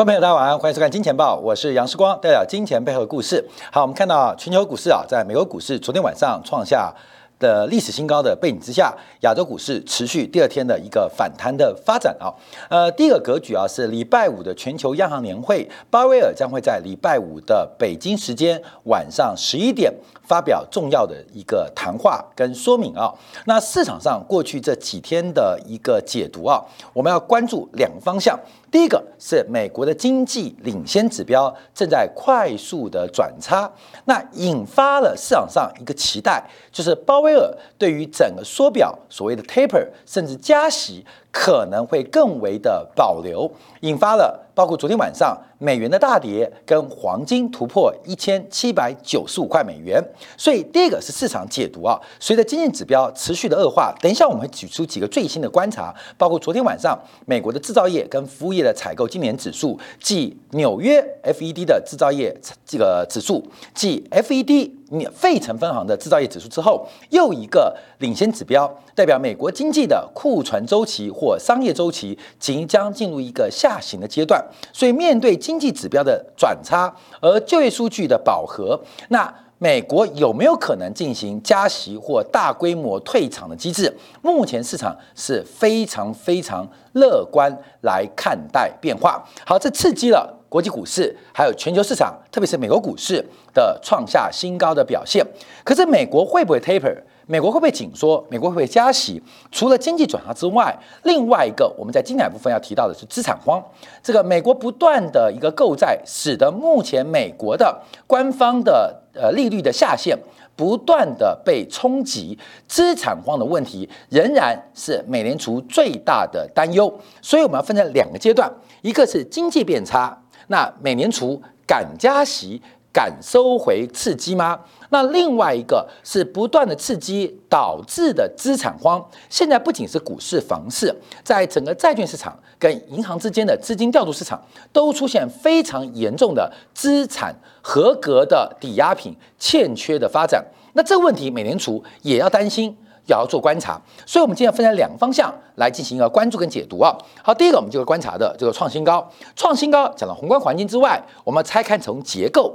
观众朋友，大家晚上好，欢迎收看《金钱报》，我是杨世光，带表金钱背后的故事。好，我们看到全球股市啊，在美国股市昨天晚上创下。的历史新高的背景之下，亚洲股市持续第二天的一个反弹的发展啊。呃，第一个格局啊是礼拜五的全球央行年会，鲍威尔将会在礼拜五的北京时间晚上十一点发表重要的一个谈话跟说明啊。那市场上过去这几天的一个解读啊，我们要关注两个方向。第一个是美国的经济领先指标正在快速的转差，那引发了市场上一个期待，就是鲍威尔对于整个缩表所谓的 taper 甚至加息。可能会更为的保留，引发了包括昨天晚上美元的大跌，跟黄金突破一千七百九十五块美元。所以第一个是市场解读啊，随着经济指标持续的恶化，等一下我们会举出几个最新的观察，包括昨天晚上美国的制造业跟服务业的采购今年指数，即纽约 FED 的制造业这个指数，即 FED。费城分行的制造业指数之后，又一个领先指标，代表美国经济的库存周期或商业周期即将进入一个下行的阶段。所以，面对经济指标的转差，而就业数据的饱和，那美国有没有可能进行加息或大规模退场的机制？目前市场是非常非常乐观来看待变化。好，这刺激了。国际股市还有全球市场，特别是美国股市的创下新高的表现。可是美国会不会 taper？美国会不会紧缩？美国会不会加息？除了经济转差之外，另外一个我们在精彩部分要提到的是资产荒。这个美国不断的一个购债，使得目前美国的官方的呃利率的下限不断的被冲击，资产荒的问题仍然是美联储最大的担忧。所以我们要分成两个阶段，一个是经济变差。那美联储敢加息、敢收回刺激吗？那另外一个是不断的刺激导致的资产荒。现在不仅是股市、房市，在整个债券市场跟银行之间的资金调度市场，都出现非常严重的资产合格的抵押品欠缺的发展。那这个问题，美联储也要担心。也要做观察，所以我们今天分成两个方向来进行一个关注跟解读啊。好，第一个我们就是观察的这个创新高，创新高讲了宏观环境之外，我们拆开从结构。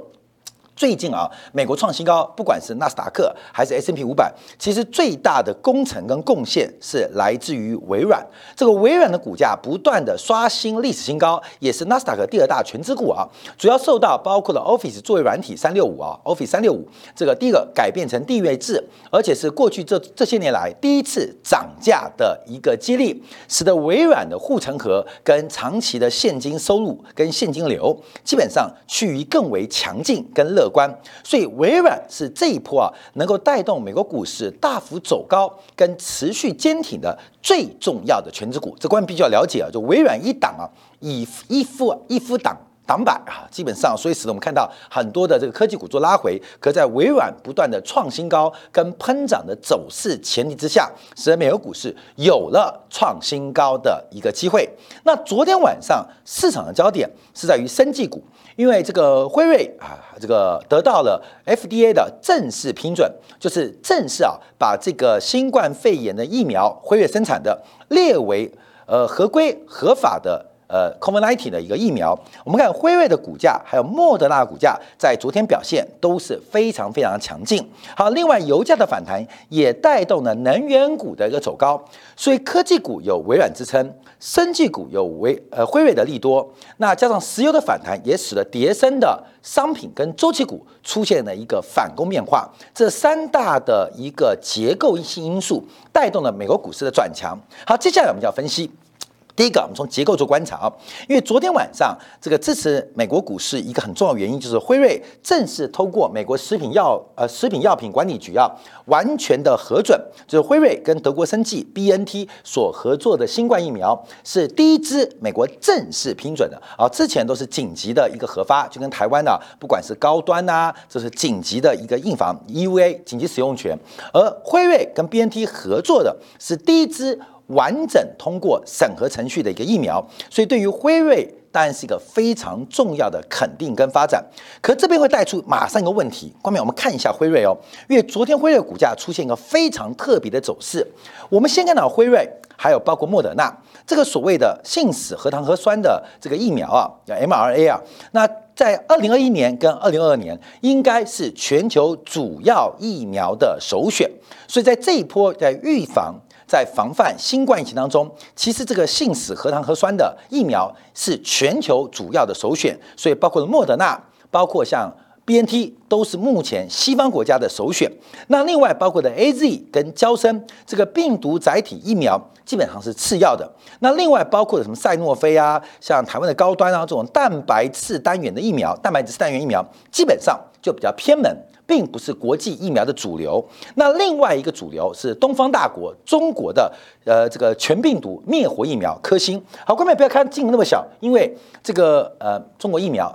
最近啊，美国创新高，不管是纳斯达克还是 S M P 五百，其实最大的工程跟贡献是来自于微软。这个微软的股价不断的刷新历史新高，也是纳斯达克第二大全资股啊。主要受到包括了 Office 作为软体三六五啊，Office 三六五这个第一个改变成订阅制，而且是过去这这些年来第一次涨价的一个激励，使得微软的护城河跟长期的现金收入跟现金流基本上趋于更为强劲跟乐。乐观，所以微软是这一波啊，能够带动美国股市大幅走高跟持续坚挺的最重要的全职股。这关比较了解啊，就微软一档啊，以一夫一夫挡挡板啊，基本上，所以使得我们看到很多的这个科技股做拉回，可在微软不断的创新高跟喷涨的走势前提之下，使得美国股市有了创新高的一个机会。那昨天晚上市场的焦点是在于生技股。因为这个辉瑞啊，这个得到了 FDA 的正式批准，就是正式啊把这个新冠肺炎的疫苗辉瑞生产的列为呃合规合法的。呃，COVID-19 的一个疫苗，我们看辉瑞的股价，还有莫德纳股价，在昨天表现都是非常非常强劲。好，另外油价的反弹也带动了能源股的一个走高，所以科技股有微软支撑，生技股有微呃辉瑞的利多，那加上石油的反弹，也使得叠升的商品跟周期股出现了一个反攻变化。这三大的一个结构性因素带动了美国股市的转强。好，接下来我们就要分析。第一个，我们从结构做观察啊，因为昨天晚上这个支持美国股市一个很重要原因，就是辉瑞正式通过美国食品药呃食品药品管理局啊完全的核准，就是辉瑞跟德国生技 B N T 所合作的新冠疫苗是第一支美国正式批准的啊，之前都是紧急的一个核发，就跟台湾的不管是高端呐，这是紧急的一个硬防 E V A 紧急使用权，而辉瑞跟 B N T 合作的是第一支。完整通过审核程序的一个疫苗，所以对于辉瑞当然是一个非常重要的肯定跟发展。可这边会带出马上一个问题，后面我们看一下辉瑞哦，因为昨天辉瑞股价出现一个非常特别的走势。我们先看到辉瑞，还有包括莫德纳这个所谓的信使核糖核酸的这个疫苗啊叫，mRNA 啊，那在二零二一年跟二零二二年应该是全球主要疫苗的首选。所以在这一波在预防、在防范新冠疫情当中，其实这个信使核糖核酸的疫苗是全球主要的首选。所以包括了莫德纳，包括像。B N T 都是目前西方国家的首选。那另外包括的 A Z 跟交生这个病毒载体疫苗基本上是次要的。那另外包括的什么赛诺菲啊，像台湾的高端啊这种蛋白质单元的疫苗，蛋白质单元疫苗基本上就比较偏门，并不是国际疫苗的主流。那另外一个主流是东方大国中国的呃这个全病毒灭活疫苗科兴。好，观众不要看镜头那么小，因为这个呃中国疫苗。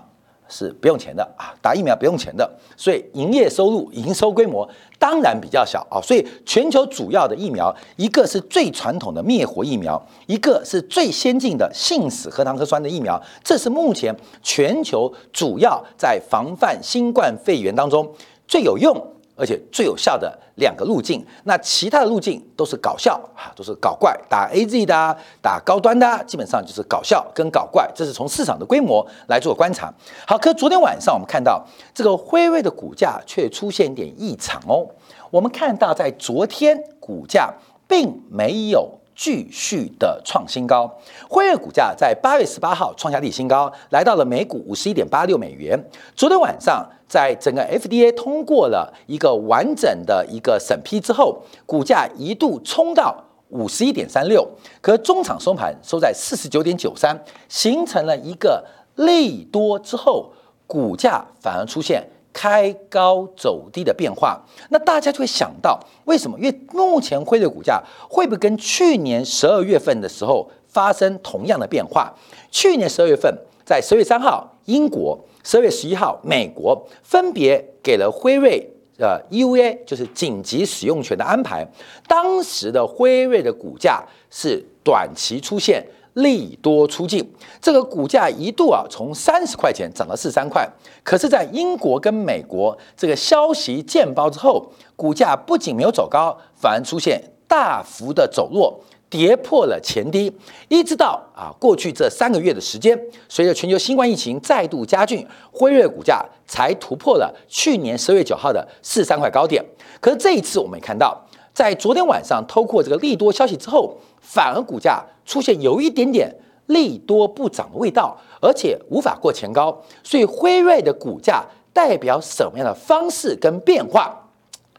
是不用钱的啊，打疫苗不用钱的，所以营业收入、营收规模当然比较小啊。所以全球主要的疫苗，一个是最传统的灭活疫苗，一个是最先进的信使核糖核酸的疫苗，这是目前全球主要在防范新冠肺炎当中最有用。而且最有效的两个路径，那其他的路径都是搞笑啊，都是搞怪。打 A Z 的，打高端的，基本上就是搞笑跟搞怪。这是从市场的规模来做观察。好，可昨天晚上我们看到这个辉瑞的股价却出现一点异常哦。我们看到在昨天股价并没有继续的创新高，辉瑞股价在八月十八号创下历史新高，来到了每股五十一点八六美元。昨天晚上。在整个 FDA 通过了一个完整的一个审批之后，股价一度冲到五十一点三六，可中场收盘收在四十九点九三，形成了一个利多之后，股价反而出现开高走低的变化。那大家就会想到，为什么？因为目前辉瑞股价会不会跟去年十二月份的时候发生同样的变化？去年十二月份，在十月三号，英国。十二月十一号，美国分别给了辉瑞呃 EUA，就是紧急使用权的安排。当时的辉瑞的股价是短期出现利多出尽，这个股价一度啊从三十块钱涨到四十三块。可是，在英国跟美国这个消息见报之后，股价不仅没有走高，反而出现大幅的走弱。跌破了前低，一直到啊过去这三个月的时间，随着全球新冠疫情再度加剧，辉瑞股价才突破了去年十月九号的四三块高点。可是这一次我们也看到，在昨天晚上透过这个利多消息之后，反而股价出现有一点点利多不涨的味道，而且无法过前高。所以辉瑞的股价代表什么样的方式跟变化？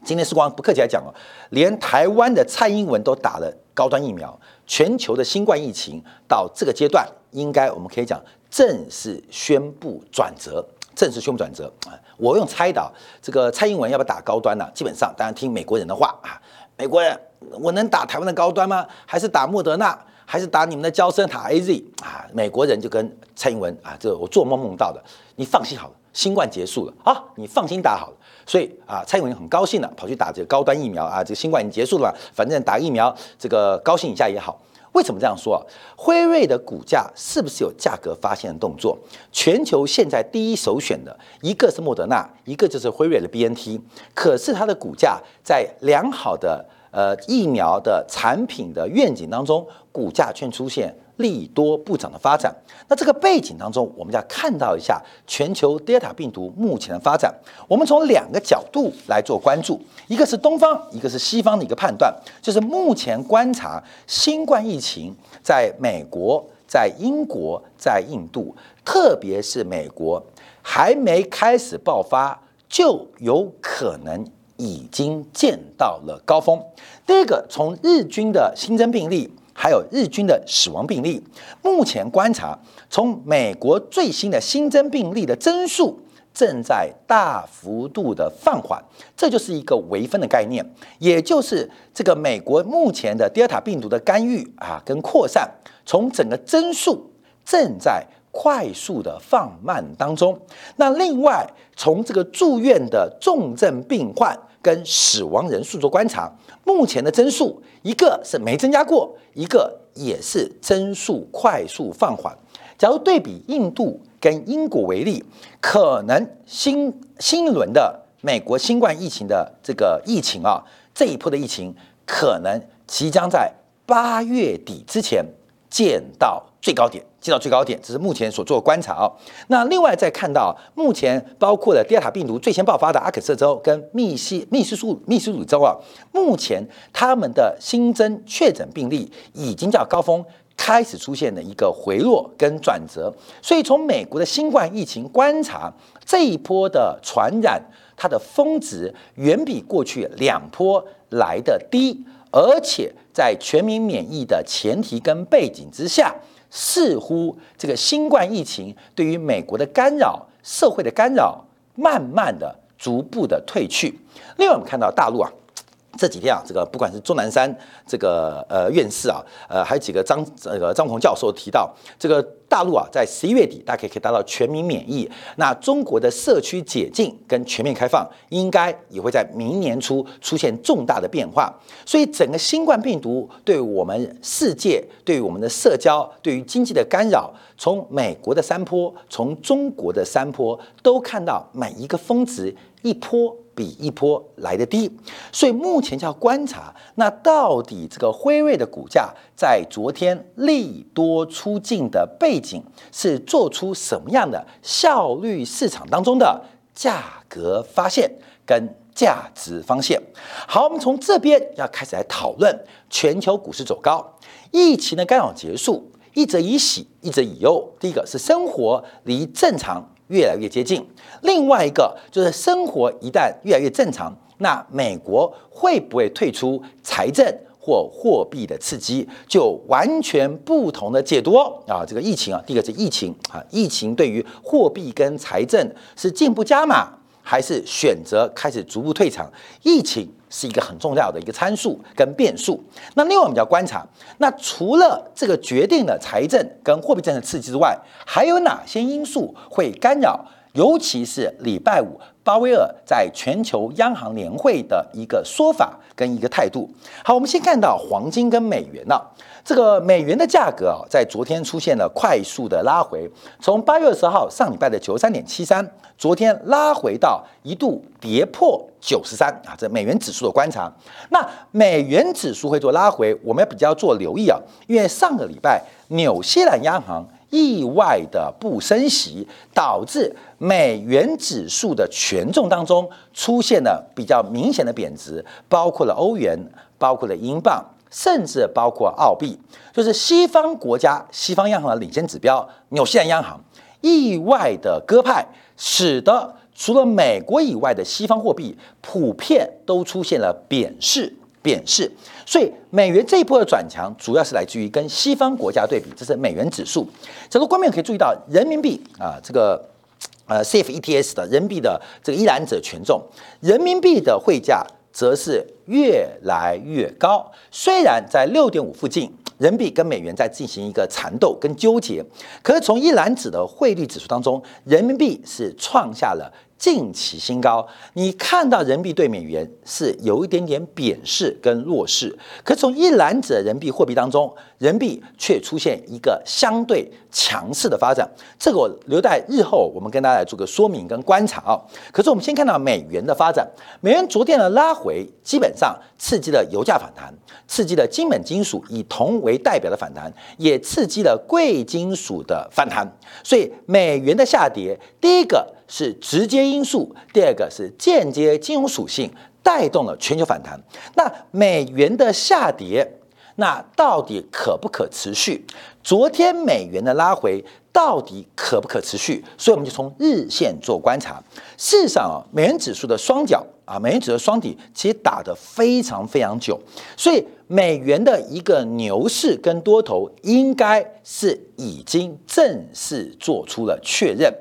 今天时光不客气来讲哦，连台湾的蔡英文都打了高端疫苗，全球的新冠疫情到这个阶段，应该我们可以讲正式宣布转折，正式宣布转折啊！我用猜的，这个蔡英文要不要打高端呢？基本上当然听美国人的话啊，美国人我能打台湾的高端吗？还是打莫德纳？还是打你们的交生塔 A Z 啊？美国人就跟蔡英文啊，这我做梦梦到的，你放心好了，新冠结束了啊，你放心打好了。所以啊，蔡英文很高兴了跑去打这个高端疫苗啊，这个新冠已经结束了嘛，反正打疫苗这个高兴一下也好。为什么这样说啊？辉瑞的股价是不是有价格发现的动作？全球现在第一首选的一个是莫德纳，一个就是辉瑞的 B N T，可是它的股价在良好的呃疫苗的产品的愿景当中，股价却出现。利多不涨的发展，那这个背景当中，我们要看到一下全球 Delta 病毒目前的发展。我们从两个角度来做关注，一个是东方，一个是西方的一个判断，就是目前观察新冠疫情在美国、在英国、在印度，特别是美国还没开始爆发，就有可能已经见到了高峰。第一个，从日均的新增病例。还有日均的死亡病例，目前观察，从美国最新的新增病例的增速正在大幅度的放缓，这就是一个微分的概念，也就是这个美国目前的德尔塔病毒的干预啊跟扩散，从整个增速正在快速的放慢当中。那另外从这个住院的重症病患跟死亡人数做观察。目前的增速，一个是没增加过，一个也是增速快速放缓。假如对比印度跟英国为例，可能新新一轮的美国新冠疫情的这个疫情啊，这一波的疫情可能即将在八月底之前见到最高点，进到最高点，这是目前所做的观察啊。那另外再看到，目前包括了第二塔病毒最先爆发的阿肯色州跟密西密西苏密苏里州啊，目前他们的新增确诊病例已经叫高峰开始出现了一个回落跟转折，所以从美国的新冠疫情观察，这一波的传染它的峰值远比过去两波来的低。而且在全民免疫的前提跟背景之下，似乎这个新冠疫情对于美国的干扰、社会的干扰，慢慢的、逐步的退去。另外，我们看到大陆啊。这几天啊，这个不管是钟南山这个呃院士啊，呃还有几个张这个张鹏教授提到，这个大陆啊在十一月底大概可以达到全民免疫。那中国的社区解禁跟全面开放，应该也会在明年初出现重大的变化。所以整个新冠病毒对我们世界、对我们的社交、对于经济的干扰，从美国的山坡，从中国的山坡，都看到每一个峰值一波。比一波来的低，所以目前就要观察，那到底这个辉瑞的股价在昨天利多出尽的背景是做出什么样的效率市场当中的价格发现跟价值方向？好，我们从这边要开始来讨论全球股市走高，疫情的干扰结束，一则以喜，一则以忧。第一个是生活离正常。越来越接近。另外一个就是生活一旦越来越正常，那美国会不会退出财政或货币的刺激，就完全不同的解读啊。这个疫情啊，第一个是疫情啊，疫情对于货币跟财政是进一步加码，还是选择开始逐步退场？疫情。是一个很重要的一个参数跟变数。那另外我们要观察，那除了这个决定的财政跟货币政策刺激之外，还有哪些因素会干扰？尤其是礼拜五鲍威尔在全球央行年会的一个说法跟一个态度。好，我们先看到黄金跟美元呢。这个美元的价格啊，在昨天出现了快速的拉回，从八月二十号上礼拜的九十三点七三，昨天拉回到一度跌破九十三啊。这美元指数的观察，那美元指数会做拉回，我们要比较做留意啊，因为上个礼拜纽西兰央行意外的不升息，导致美元指数的权重当中出现了比较明显的贬值，包括了欧元，包括了英镑。甚至包括澳币，就是西方国家、西方央行的领先指标，纽西兰央行意外的鸽派，使得除了美国以外的西方货币普遍都出现了贬势，贬势。所以美元这一波的转强，主要是来自于跟西方国家对比，这是美元指数。整个观众可以注意到，人民币啊，这个呃 CFETS 的人民币的这个依然者权重，人民币的汇价。则是越来越高。虽然在六点五附近，人民币跟美元在进行一个缠斗跟纠结，可是从一篮子的汇率指数当中，人民币是创下了。近期新高，你看到人民币对美元是有一点点贬势跟弱势，可从一篮子人民币货币当中，人民币却出现一个相对强势的发展。这个我留待日后我们跟大家来做个说明跟观察啊。可是我们先看到美元的发展，美元昨天的拉回，基本上刺激了油价反弹，刺激了金本金属以铜为代表的反弹，也刺激了贵金属的反弹。所以美元的下跌，第一个。是直接因素，第二个是间接金融属性带动了全球反弹。那美元的下跌，那到底可不可持续？昨天美元的拉回到底可不可持续？所以我们就从日线做观察。事实上啊，美元指数的双脚啊，美元指数双底其实打得非常非常久，所以美元的一个牛市跟多头应该是已经正式做出了确认。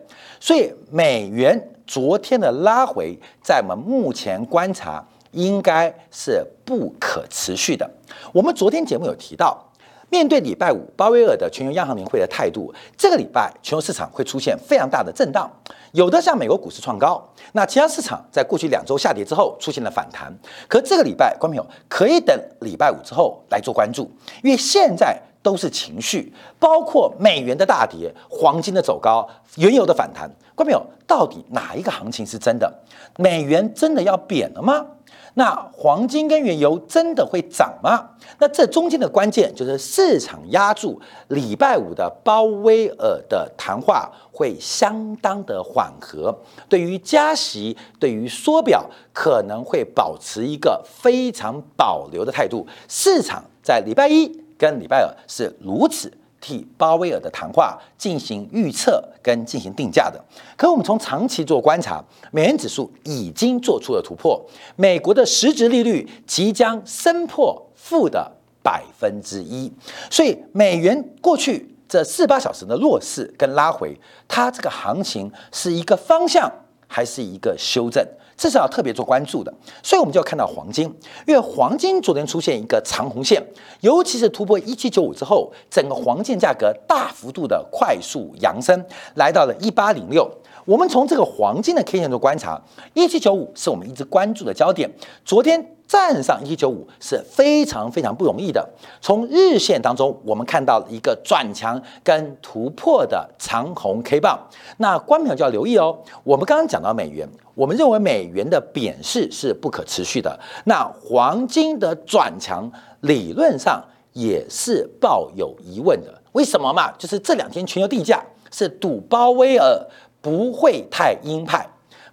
所以美元昨天的拉回，在我们目前观察，应该是不可持续的。我们昨天节目有提到，面对礼拜五鲍威尔的全球央行年会的态度，这个礼拜全球市场会出现非常大的震荡，有的像美国股市创高，那其他市场在过去两周下跌之后出现了反弹。可这个礼拜，观众朋友可以等礼拜五之后来做关注，因为现在。都是情绪，包括美元的大跌、黄金的走高、原油的反弹。观众朋友，到底哪一个行情是真的？美元真的要贬了吗？那黄金跟原油真的会涨吗？那这中间的关键就是市场压住礼拜五的鲍威尔的谈话会相当的缓和，对于加息、对于缩表可能会保持一个非常保留的态度。市场在礼拜一跟礼拜二是如此。替鲍威尔的谈话进行预测跟进行定价的，可我们从长期做观察，美元指数已经做出了突破，美国的实质利率即将升破负的百分之一，所以美元过去这四八小时的弱势跟拉回，它这个行情是一个方向还是一个修正？这是要特别做关注的，所以我们就要看到黄金，因为黄金昨天出现一个长红线，尤其是突破一七九五之后，整个黄金价格大幅度的快速扬升，来到了一八零六。我们从这个黄金的 K 线做观察，一七九五是我们一直关注的焦点。昨天站上一七九五是非常非常不容易的。从日线当中，我们看到一个转强跟突破的长红 K 棒。那观众就要留意哦。我们刚刚讲到美元，我们认为美元的贬势是不可持续的。那黄金的转强理论上也是抱有疑问的。为什么嘛？就是这两天全球地价是赌鲍威尔。不会太鹰派，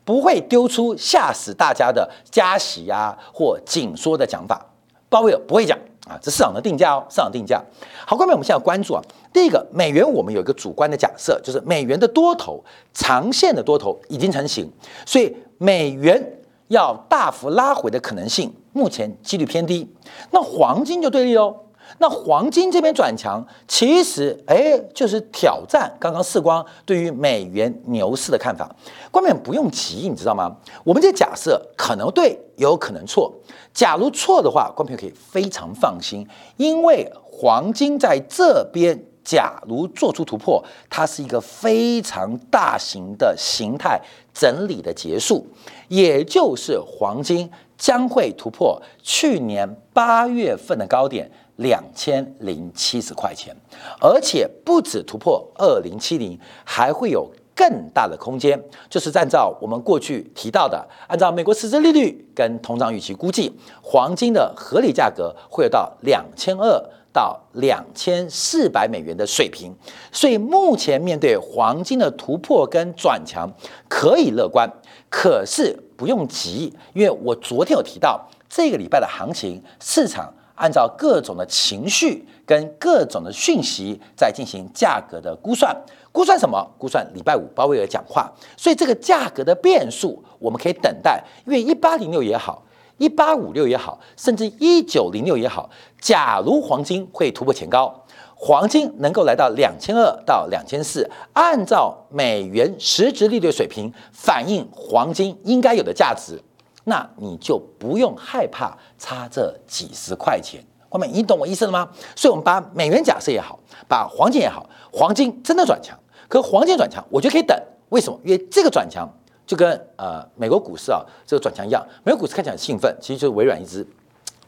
不会丢出吓死大家的加息啊或紧缩的讲法。鲍威尔不会讲啊，这市场的定价哦，市场定价。好，各位，我们现在关注啊，第一个，美元我们有一个主观的假设，就是美元的多头长线的多头已经成型，所以美元要大幅拉回的可能性目前几率偏低。那黄金就对立喽。那黄金这边转强，其实哎，就是挑战刚刚世光对于美元牛市的看法。关键不用急，你知道吗？我们这假设可能对，有可能错。假如错的话，观众可以非常放心，因为黄金在这边，假如做出突破，它是一个非常大型的形态整理的结束，也就是黄金将会突破去年八月份的高点。两千零七十块钱，而且不止突破二零七零，还会有更大的空间。就是按照我们过去提到的，按照美国实质利率跟通胀预期估计，黄金的合理价格会有到两千二到两千四百美元的水平。所以目前面对黄金的突破跟转强，可以乐观，可是不用急，因为我昨天有提到这个礼拜的行情市场。按照各种的情绪跟各种的讯息在进行价格的估算，估算什么？估算礼拜五鲍威尔讲话，所以这个价格的变数我们可以等待，因为一八零六也好，一八五六也好，甚至一九零六也好，假如黄金会突破前高，黄金能够来到两千二到两千四，按照美元实质利率水平反映黄金应该有的价值。那你就不用害怕差这几十块钱，后面你懂我意思了吗？所以，我们把美元假设也好，把黄金也好，黄金真的转强，可黄金转强，我觉得可以等。为什么？因为这个转强就跟呃美国股市啊这个转强一样，美国股市看起来很兴奋，其实就是微软一只。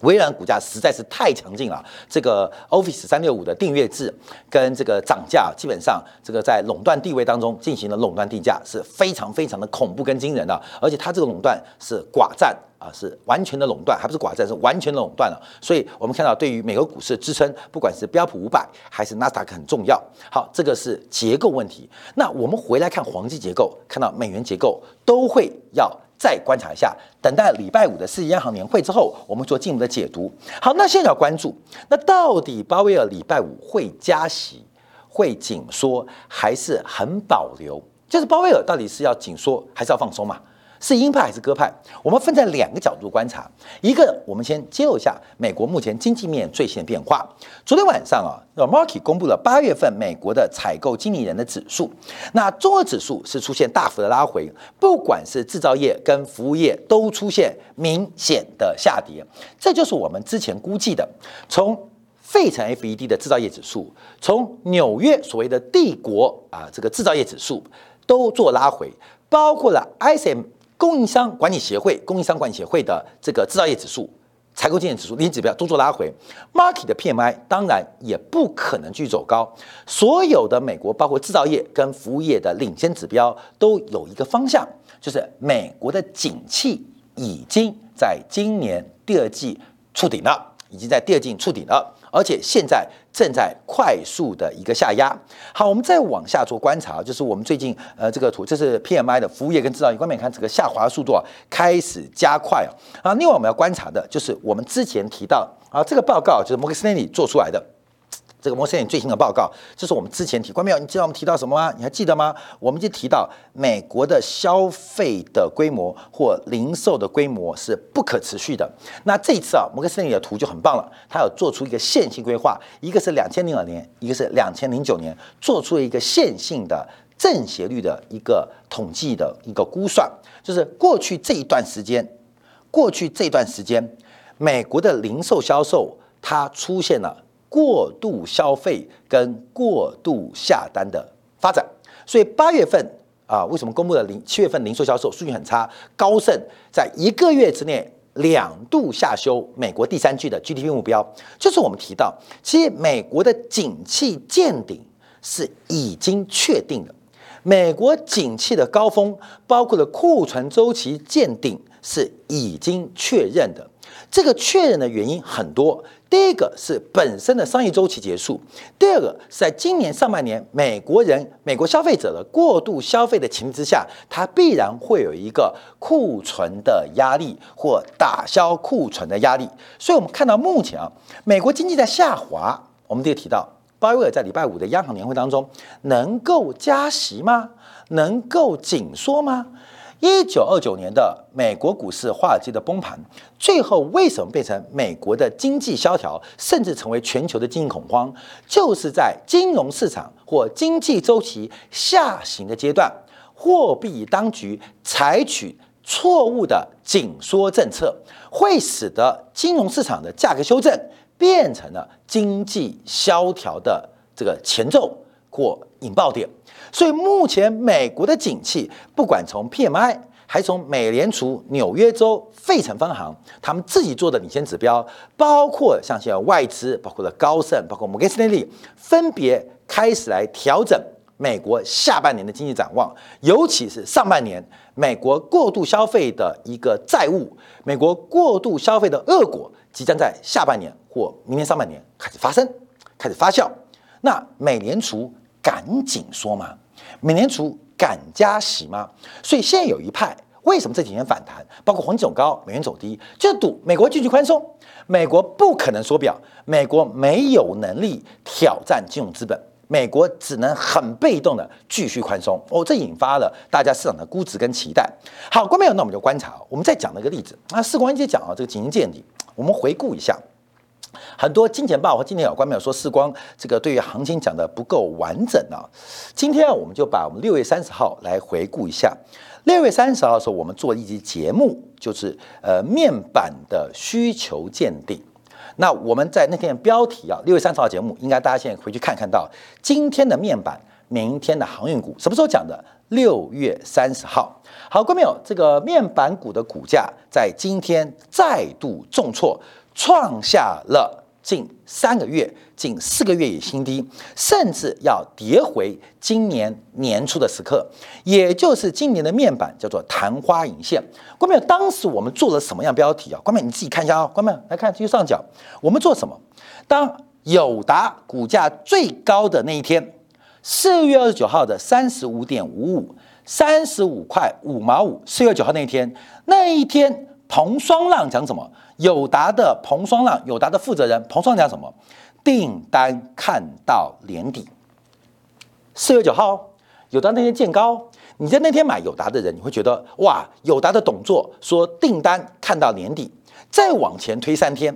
微软股价实在是太强劲了，这个 Office 三六五的订阅制跟这个涨价，基本上这个在垄断地位当中进行了垄断定价，是非常非常的恐怖跟惊人的。而且它这个垄断是寡占啊，是完全的垄断，还不是寡占，是完全的垄断了。所以我们看到，对于美国股市的支撑，不管是标普五百还是纳斯达克很重要。好，这个是结构问题。那我们回来看黄金结构，看到美元结构都会要。再观察一下，等待礼拜五的世界央行年会之后，我们做进一步的解读。好，那现在要关注，那到底鲍威尔礼拜五会加息、会紧缩，还是很保留？就是鲍威尔到底是要紧缩，还是要放松嘛？是鹰派还是鸽派？我们分在两个角度观察。一个，我们先揭露一下美国目前经济面最新的变化。昨天晚上啊那，Markey 公布了八月份美国的采购经理人的指数。那综合指数是出现大幅的拉回，不管是制造业跟服务业都出现明显的下跌。这就是我们之前估计的，从费城 FED 的制造业指数，从纽约所谓的帝国啊这个制造业指数都做拉回，包括了 ISM。供应商管理协会、供应商管理协会的这个制造业指数、采购经验指数、零指标都做拉回，market 的 PMI 当然也不可能继续走高。所有的美国包括制造业跟服务业的领先指标都有一个方向，就是美国的景气已经在今年第二季触顶了，已经在第二季触顶了，而且现在正在快速的一个下压。好，我们再往下做观察，就是我们最近呃这个图，这是 P M I 的服务业跟制造业方面看，这个下滑速度啊开始加快啊。啊，另外我们要观察的就是我们之前提到啊，这个报告就是摩根斯丹利做出来的。这个摩根最新的报告，这是我们之前提过没有？你知道我们提到什么吗？你还记得吗？我们就提到美国的消费的规模或零售的规模是不可持续的。那这一次啊，摩根斯丹利的图就很棒了，它有做出一个线性规划，一个是两千零二年，一个是两千零九年，做出了一个线性的正斜率的一个统计的一个估算，就是过去这一段时间，过去这段时间，美国的零售销售它出现了。过度消费跟过度下单的发展，所以八月份啊，为什么公布的零七月份零售销售数据很差？高盛在一个月之内两度下修美国第三季的 GDP 目标，就是我们提到，其实美国的景气见顶是已经确定的，美国景气的高峰，包括了库存周期见顶是已经确认的。这个确认的原因很多。第一个是本身的商业周期结束，第二个是在今年上半年，美国人、美国消费者的过度消费的情况之下，它必然会有一个库存的压力或打消库存的压力。所以，我们看到目前啊，美国经济在下滑。我们这个提到，鲍威尔在礼拜五的央行年会当中，能够加息吗？能够紧缩吗？一九二九年的美国股市华尔街的崩盘，最后为什么变成美国的经济萧条，甚至成为全球的经济恐慌？就是在金融市？场或经济周期下行的阶段，货币当局采取错误的紧缩政策，会使得金融市？场的价格修正变成了经济萧条的这个前奏或引爆点。所以目前美国的景气，不管从 PMI，还从美联储纽约州费城分行他们自己做的领先指标，包括像现在外资，包括了高盛，包括摩根士丹利，分别开始来调整美国下半年的经济展望，尤其是上半年美国过度消费的一个债务，美国过度消费的恶果，即将在下半年或明年上半年开始发生，开始发酵。那美联储赶紧说嘛？美联储敢加息吗？所以现在有一派，为什么这几年反弹？包括黄金走高，美元走低，就是赌美国继续宽松。美国不可能缩表，美国没有能力挑战金融资本，美国只能很被动的继续宽松。哦，这引发了大家市场的估值跟期待。好，观众朋友，那我们就观察，我们再讲一个例子。那四光一姐讲啊，这个景行见底，我们回顾一下。很多金钱豹和今天有关没有说世光这个对于行情讲的不够完整啊。今天啊，我们就把我们六月三十号来回顾一下。六月三十号的时候，我们做了一集节目，就是呃面板的需求鉴定。那我们在那天的标题啊，六月三十号节目，应该大家现在回去看看到今天的面板，明天的航运股，什么时候讲的？六月三十号。好，各位朋友，这个面板股的股价在今天再度重挫。创下了近三个月、近四个月以新低，甚至要跌回今年年初的时刻，也就是今年的面板叫做昙花一现。关众当时我们做了什么样标题啊？关众你自己看一下啊。关众来看右上角，我们做什么？当友达股价最高的那一天，四月二十九号的三十五点五五，三十五块五毛五。四月九号那一天，那一天彭双浪讲什么？友达的彭双浪，友达的负责人彭双讲什么？订单看到年底。四月九号，友达那天见高，你在那天买友达的人，你会觉得哇，友达的董座说订单看到年底。再往前推三天，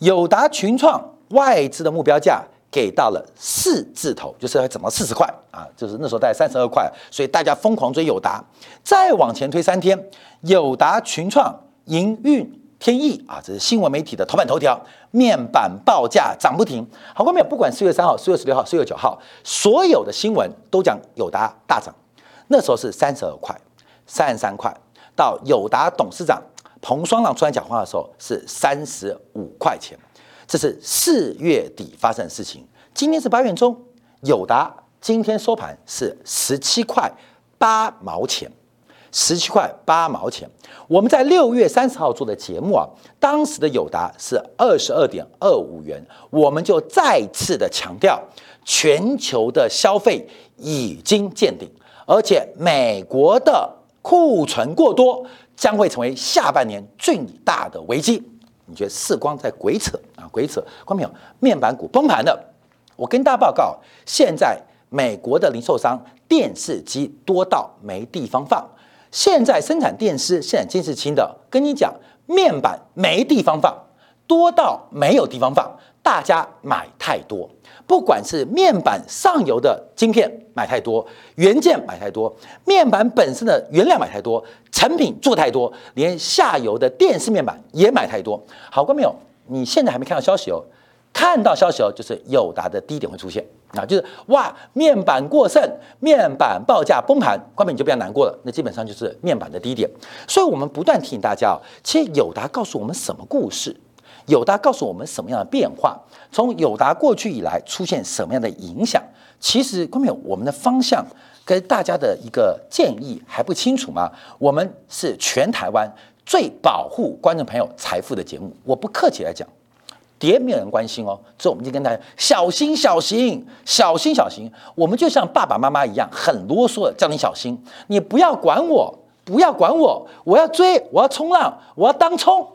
友达群创外资的目标价给到了四字头，就是怎么四十块啊？就是那时候大概三十二块，所以大家疯狂追友达。再往前推三天，友达群创营运。天意啊，这是新闻媒体的头版头条，面板报价涨不停。好，观众不管四月三号、四月十六号、四月九号，所有的新闻都讲友达大涨。那时候是三十二块、三十三块，到友达董事长彭双浪出来讲话的时候是三十五块钱。这是四月底发生的事情。今天是八月中，友达今天收盘是十七块八毛钱。十七块八毛钱。我们在六月三十号做的节目啊，当时的友达是二十二点二五元，我们就再次的强调，全球的消费已经见顶，而且美国的库存过多将会成为下半年最大的危机。你觉得世光在鬼扯啊？鬼扯，光没有面板股崩盘的。我跟大家报告，现在美国的零售商电视机多到没地方放。现在生产电视、生产监视器的，跟你讲，面板没地方放，多到没有地方放，大家买太多。不管是面板上游的晶片买太多，元件买太多，面板本身的原料买太多，成品做太多，连下游的电视面板也买太多。好过没有？你现在还没看到消息哦。看到消息哦，就是友达的低点会出现啊，就是哇，面板过剩，面板报价崩盘，关门你就不要难过了，那基本上就是面板的低点。所以我们不断提醒大家哦，其实友达告诉我们什么故事？友达告诉我们什么样的变化？从友达过去以来出现什么样的影响？其实关门我们的方向跟大家的一个建议还不清楚吗？我们是全台湾最保护观众朋友财富的节目，我不客气来讲。跌没有人关心哦，所以我们就跟大家小心小心小心小心。我们就像爸爸妈妈一样，很啰嗦的叫你小心，你不要管我，不要管我，我要追，我要冲浪，我要当冲。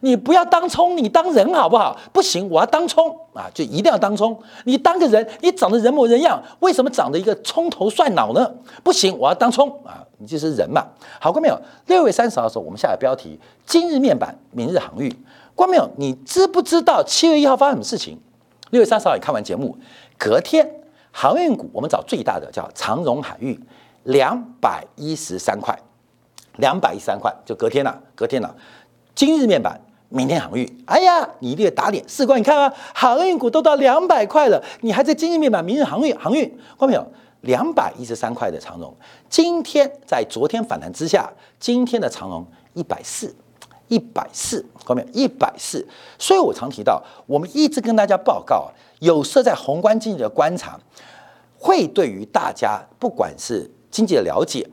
你不要当冲，你当人好不好？不行，我要当冲啊，就一定要当冲。你当个人，你长得人模人样，为什么长得一个葱头蒜脑呢？不行，我要当冲啊，你就是人嘛。好过没有？六月三十号的时候，我们下的标题：今日面板，明日航运。关没有？你知不知道七月一号发生什么事情？六月三十号你看完节目，隔天航运股我们找最大的叫长荣海运，两百一十三块，两百一十三块就隔天了，隔天了。今日面板，明天航运。哎呀，你一定打脸。事关你看啊，航运股都到两百块了，你还在今日面板，明日航运航运？关没有？两百一十三块的长荣，今天在昨天反弹之下，今天的长荣一百四。一百四，后面一百四，所以我常提到，我们一直跟大家报告，有色在宏观经济的观察，会对于大家不管是经济的了解，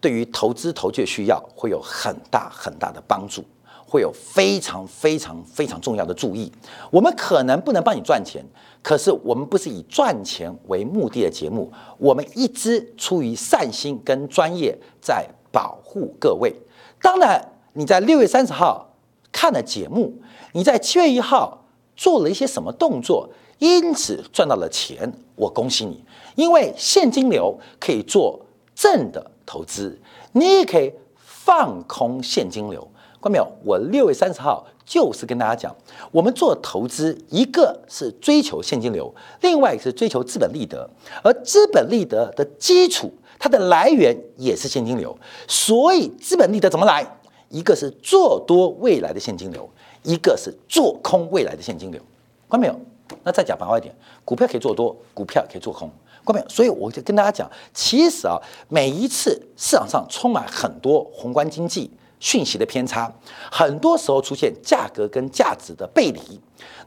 对于投资投机的需要，会有很大很大的帮助，会有非常非常非常重要的注意。我们可能不能帮你赚钱，可是我们不是以赚钱为目的的节目，我们一直出于善心跟专业，在保护各位。当然。你在六月三十号看了节目，你在七月一号做了一些什么动作，因此赚到了钱，我恭喜你，因为现金流可以做正的投资，你也可以放空现金流。看到没有？我六月三十号就是跟大家讲，我们做投资，一个是追求现金流，另外一个是追求资本利得，而资本利得的基础，它的来源也是现金流，所以资本利得怎么来？一个是做多未来的现金流，一个是做空未来的现金流，看到没有？那再讲白话一点，股票可以做多，股票可以做空，看到没有？所以我就跟大家讲，其实啊，每一次市场上充满很多宏观经济讯息的偏差，很多时候出现价格跟价值的背离，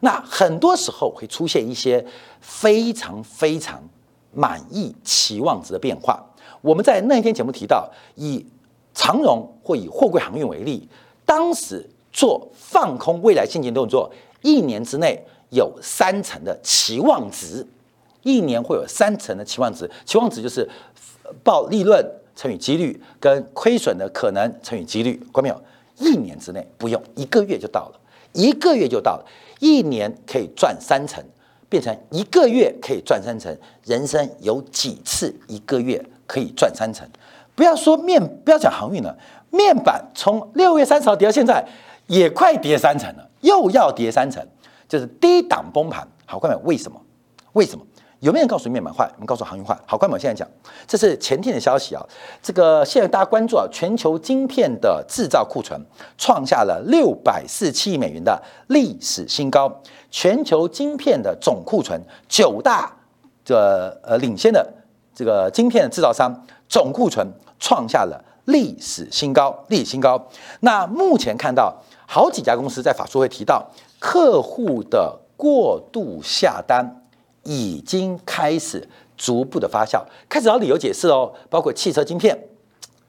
那很多时候会出现一些非常非常满意期望值的变化。我们在那一天节目提到，以长荣或以货柜航运为例，当时做放空未来现金动作，一年之内有三成的期望值，一年会有三成的期望值，期望值就是报利润乘以几率跟亏损的可能乘以几率，关没有？一年之内不用，一个月就到了，一个月就到了，一年可以赚三成，变成一个月可以赚三成，人生有几次一个月可以赚三成？不要说面，不要讲航运了。面板从六月三十号跌到现在，也快跌三成了，又要跌三成，就是低档崩盘。好，关友，为什么？为什么？有没有人告诉你面板坏？我们告诉航运坏。好，关友，现在讲，这是前天的消息啊。这个现在大家关注啊，全球晶片的制造库存创下了六百四七亿美元的历史新高。全球晶片的总库存，九大这呃领先的这个晶片制造商。总库存创下了历史新高，历史新高。那目前看到好几家公司在法说会提到，客户的过度下单已经开始逐步的发酵，开始找理由解释哦，包括汽车晶片，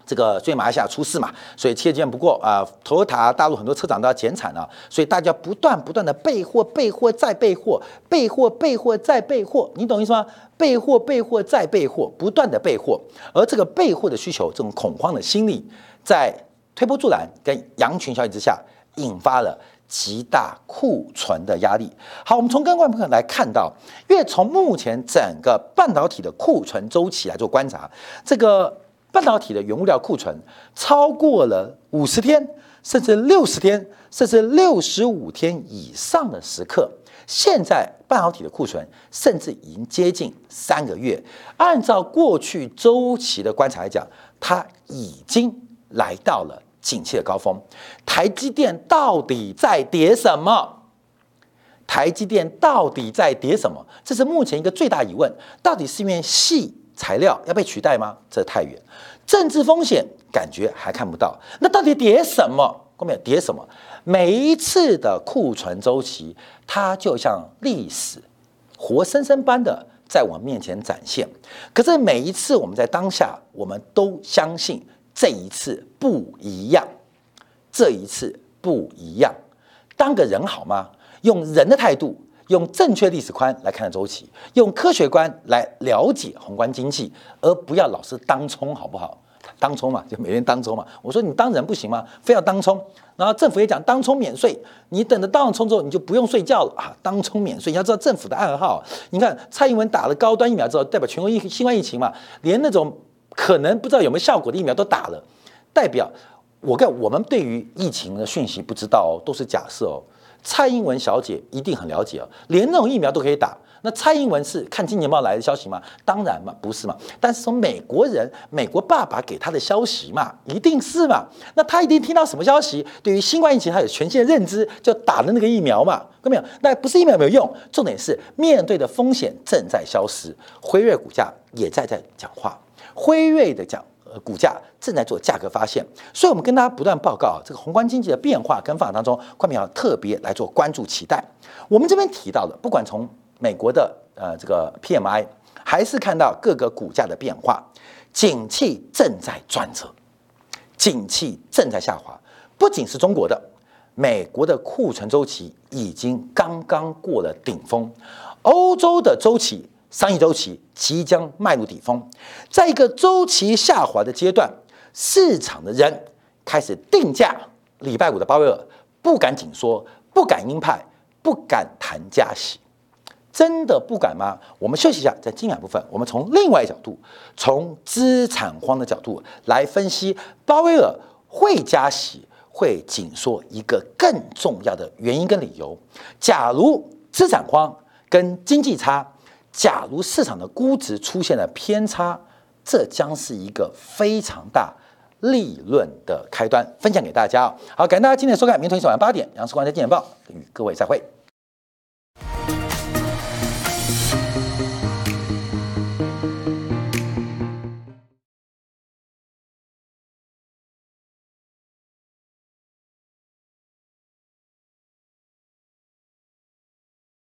这个所以马来西亚出事嘛，所以企业监不过啊，头塔大陆很多车厂都要减产了，所以大家不断不断的备货，备货再备货，备货备货再备货，你懂意思吗？备货备货再备货，不断的备货，而这个备货的需求，这种恐慌的心理，在推波助澜跟羊群效应之下，引发了极大库存的压力。好，我们从根观朋友来看到，因为从目前整个半导体的库存周期来做观察，这个。半导体的原物料库存超过了五十天，甚至六十天，甚至六十五天以上的时刻。现在半导体的库存甚至已经接近三个月。按照过去周期的观察来讲，它已经来到了景气的高峰。台积电到底在跌什么？台积电到底在跌什么？这是目前一个最大疑问。到底是因为细？材料要被取代吗？这太远，政治风险感觉还看不到。那到底跌什么？后面跌什么？每一次的库存周期，它就像历史活生生般的在我面前展现。可是每一次我们在当下，我们都相信这一次不一样，这一次不一样。当个人好吗？用人的态度。用正确历史观来看周期，用科学观来了解宏观经济，而不要老是当冲，好不好？当冲嘛，就每天当冲嘛。我说你当人不行吗？非要当冲？然后政府也讲当冲免税，你等着当了冲之后，你就不用睡觉了啊！当冲免税，你要知道政府的暗号。你看蔡英文打了高端疫苗之后，代表全国疫新冠疫情嘛，连那种可能不知道有没有效果的疫苗都打了，代表我看我们对于疫情的讯息不知道哦，都是假设哦。蔡英文小姐一定很了解哦，连那种疫苗都可以打。那蔡英文是看《金钱报》来的消息吗？当然嘛，不是嘛。但是从美国人、美国爸爸给他的消息嘛，一定是嘛。那他一定听到什么消息？对于新冠疫情，他有全新的认知，就打了那个疫苗嘛，看到没有？那不是疫苗没有用，重点是面对的风险正在消失。辉瑞股价也在在讲话，辉瑞的讲。股价正在做价格发现，所以我们跟大家不断报告这个宏观经济的变化跟发展当中，关明要特别来做关注期待。我们这边提到的，不管从美国的呃这个 PMI，还是看到各个股价的变化，景气正在转折，景气正在下滑。不仅是中国的，美国的库存周期已经刚刚过了顶峰，欧洲的周期。商业周期即将迈入底峰，在一个周期下滑的阶段，市场的人开始定价。礼拜五的鲍威尔不敢紧缩，不敢鹰派，不敢谈加息，真的不敢吗？我们休息一下，在精彩部分，我们从另外一角度，从资产荒的角度来分析鲍威尔会加息、会紧缩一个更重要的原因跟理由。假如资产荒跟经济差。假如市场的估值出现了偏差，这将是一个非常大利润的开端。分享给大家好，感谢大家今天的收看，明天晚上八点，杨世光在《金钱报》与各位再会。